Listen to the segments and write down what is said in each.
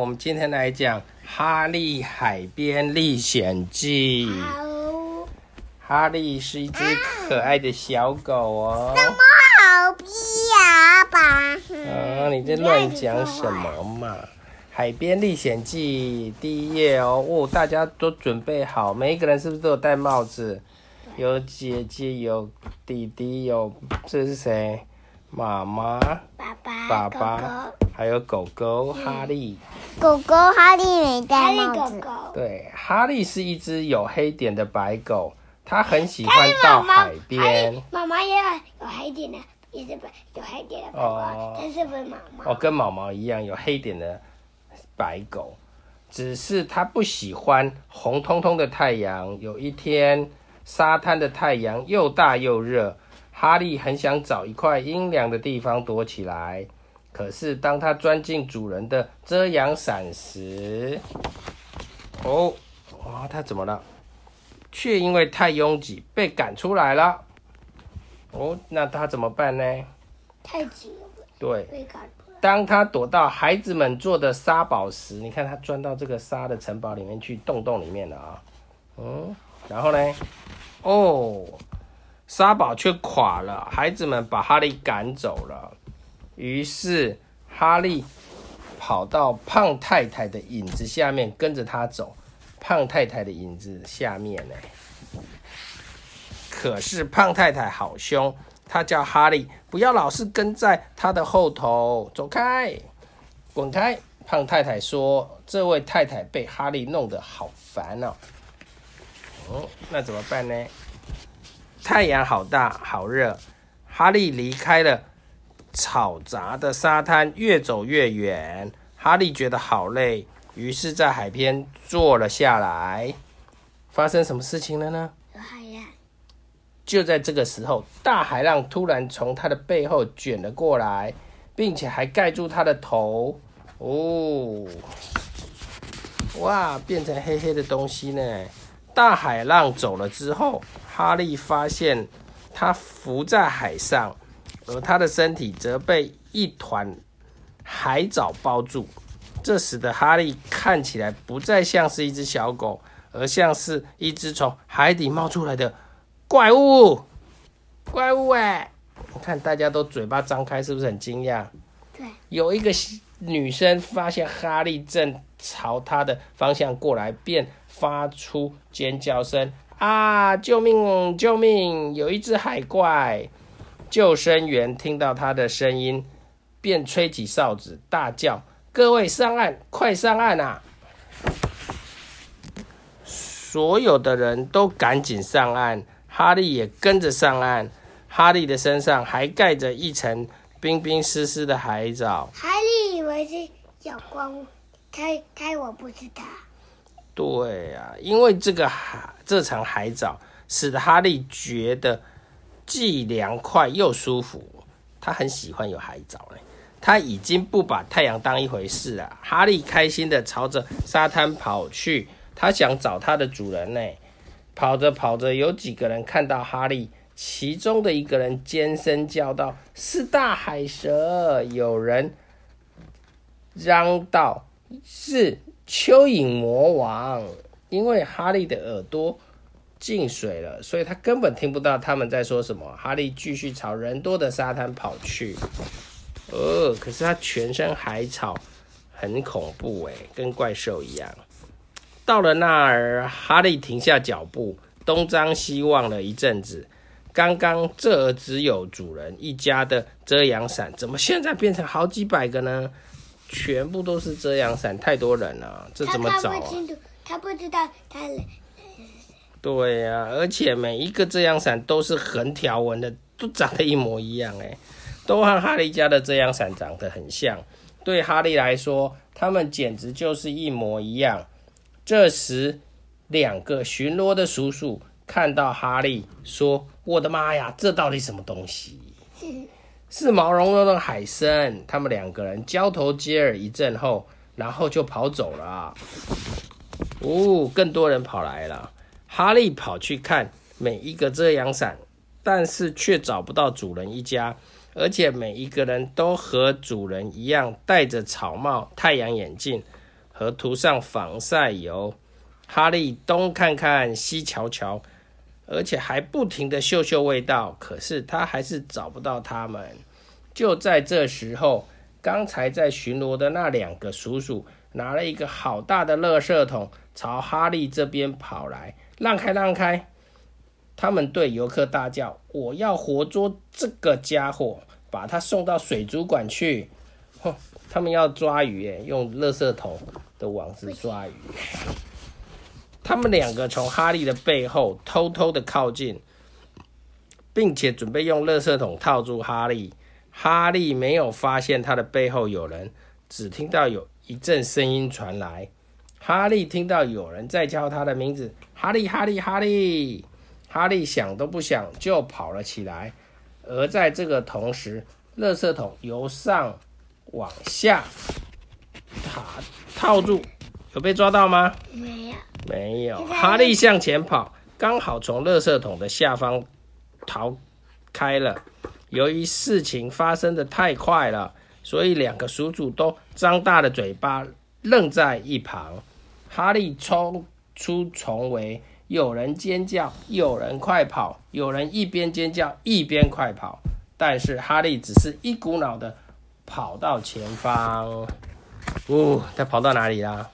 我们今天来讲《哈利海边历险记》。哈利是一只可爱的小狗哦。什么好逼呀，爸？啊，你在乱讲什么嘛？《海边历险记》第一页哦，哦，大家都准备好，每一个人是不是都有戴帽子？有姐姐，有弟弟，有这是谁？妈妈、爸爸、爸爸，还有狗狗哈利。狗狗哈利没戴帽子。狗狗对，哈利是一只有黑点的白狗，它很喜欢到海边。妈妈也有黑点的，也是有黑点的白狗，哦、但是不是毛毛。哦，跟毛毛一样有黑点的白狗，只是它不喜欢红彤彤的太阳。有一天，沙滩的太阳又大又热。哈利很想找一块阴凉的地方躲起来，可是当他钻进主人的遮阳伞时，哦，哇，他怎么了？却因为太拥挤被赶出来了。哦，那他怎么办呢？太挤了。对。被赶出来。当他躲到孩子们做的沙堡时，你看他钻到这个沙的城堡里面去，洞洞里面了啊。嗯，然后呢？哦。沙堡却垮了，孩子们把哈利赶走了。于是哈利跑到胖太太的影子下面，跟着他走。胖太太的影子下面呢？可是胖太太好凶，她叫哈利不要老是跟在她的后头，走开，滚开！胖太太说：“这位太太被哈利弄得好烦哦。”嗯，那怎么办呢？太阳好大，好热。哈利离开了嘈杂的沙滩，越走越远。哈利觉得好累，于是，在海边坐了下来。发生什么事情了呢？有海浪。就在这个时候，大海浪突然从他的背后卷了过来，并且还盖住他的头。哦，哇，变成黑黑的东西呢。大海浪走了之后，哈利发现他浮在海上，而他的身体则被一团海藻包住。这使得哈利看起来不再像是一只小狗，而像是一只从海底冒出来的怪物。怪物哎！你看大家都嘴巴张开，是不是很惊讶？对。有一个女生发现哈利正朝她的方向过来，便发出尖叫声：“啊！救命！救命！有一只海怪！”救生员听到他的声音，便吹起哨子，大叫：“各位上岸！快上岸啊！”所有的人都赶紧上岸，哈利也跟着上岸。哈利的身上还盖着一层冰冰湿湿的海藻。哈利以为是小光，开开我不知道。对啊，因为这个海这层海藻使得哈利觉得既凉快又舒服，他很喜欢有海藻嘞。他已经不把太阳当一回事了。哈利开心地朝着沙滩跑去，他想找他的主人呢。跑着跑着，有几个人看到哈利，其中的一个人尖声叫道：“是大海蛇！”有人嚷道：“是。”蚯蚓魔王，因为哈利的耳朵进水了，所以他根本听不到他们在说什么。哈利继续朝人多的沙滩跑去。哦，可是他全身海草，很恐怖诶，跟怪兽一样。到了那儿，哈利停下脚步，东张西望了一阵子。刚刚这儿只有主人一家的遮阳伞，怎么现在变成好几百个呢？全部都是遮阳伞，太多人了，这怎么找啊？他不知道他。对呀、啊，而且每一个遮阳伞都是横条纹的，都长得一模一样哎，都和哈利家的遮阳伞长得很像。对哈利来说，他们简直就是一模一样。这时，两个巡逻的叔叔看到哈利，说：“我的妈呀，这到底什么东西？” 是毛茸茸的海参，他们两个人交头接耳一阵后，然后就跑走了。哦，更多人跑来了。哈利跑去看每一个遮阳伞，但是却找不到主人一家，而且每一个人都和主人一样戴着草帽、太阳眼镜，和涂上防晒油。哈利东看看西瞧瞧，而且还不停地嗅嗅味道，可是他还是找不到他们。就在这时候，刚才在巡逻的那两个叔叔拿了一个好大的垃圾桶，朝哈利这边跑来。让开，让开！他们对游客大叫：“我要活捉这个家伙，把他送到水族馆去！”哼，他们要抓鱼，用垃圾桶的网子抓鱼。他们两个从哈利的背后偷偷的靠近，并且准备用垃圾桶套住哈利。哈利没有发现他的背后有人，只听到有一阵声音传来。哈利听到有人在叫他的名字，哈利，哈利，哈利，哈利想都不想就跑了起来。而在这个同时，垃圾桶由上往下卡套住，有被抓到吗？没有，没有。哈利向前跑，刚好从垃圾桶的下方逃开了。由于事情发生的太快了，所以两个叔叔都张大了嘴巴，愣在一旁。哈利冲出重围，有人尖叫，有人快跑，有人一边尖叫一边快跑。但是哈利只是一股脑的跑到前方。哦，他跑到哪里啦？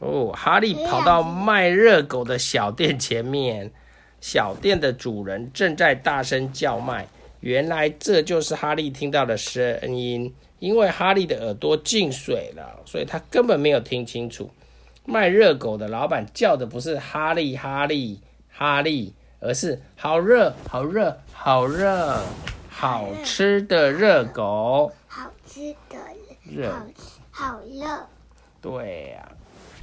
哦，哈利跑到卖热狗的小店前面，小店的主人正在大声叫卖。原来这就是哈利听到的声音。因为哈利的耳朵进水了，所以他根本没有听清楚。卖热狗的老板叫的不是哈利哈利哈利，而是好热好热好热好吃的热狗，好吃的热，好热。对呀、啊，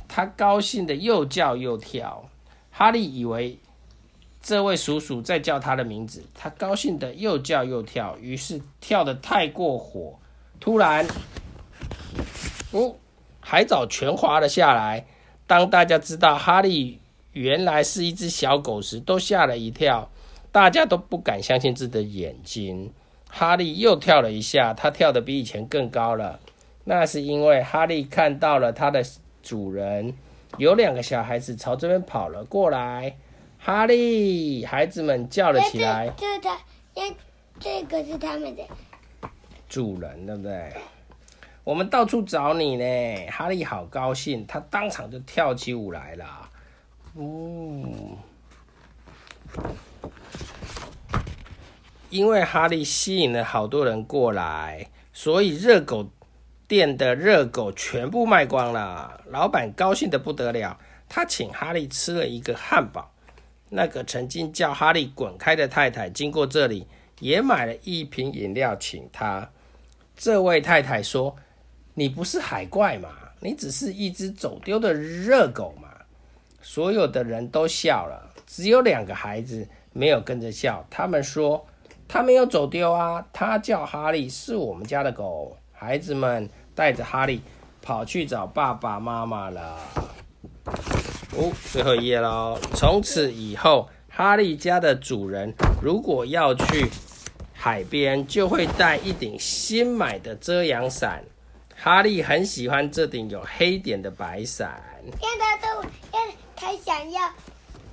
他高兴的又叫又跳。哈利以为这位叔叔在叫他的名字，他高兴的又叫又跳，于是跳得太过火。突然，哦，海藻全滑了下来。当大家知道哈利原来是一只小狗时，都吓了一跳。大家都不敢相信自己的眼睛。哈利又跳了一下，他跳得比以前更高了。那是因为哈利看到了他的主人，有两个小孩子朝这边跑了过来。哈利，孩子们叫了起来：“这是他，这个是他们的。”主人对不对？我们到处找你呢，哈利好高兴，他当场就跳起舞来了。哦，因为哈利吸引了好多人过来，所以热狗店的热狗全部卖光了。老板高兴的不得了，他请哈利吃了一个汉堡。那个曾经叫哈利滚开的太太经过这里，也买了一瓶饮料请他。这位太太说：“你不是海怪嘛？你只是一只走丢的热狗嘛。”所有的人都笑了，只有两个孩子没有跟着笑。他们说：“他没有走丢啊，他叫哈利，是我们家的狗。”孩子们带着哈利跑去找爸爸妈妈了。哦，最后一页喽。从此以后，哈利家的主人如果要去海边就会带一顶新买的遮阳伞，哈利很喜欢这顶有黑点的白伞。让他都让他想要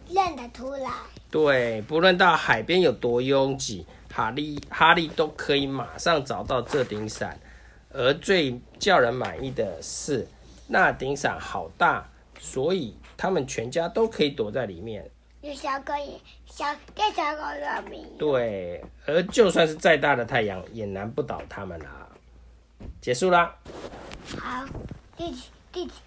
认得出来。对，不论到海边有多拥挤，哈利哈利都可以马上找到这顶伞。而最叫人满意的是，那顶伞好大，所以他们全家都可以躲在里面。有小狗也小，跟小狗有名。对，而就算是再大的太阳，也难不倒他们了。结束啦。好，弟弟弟弟。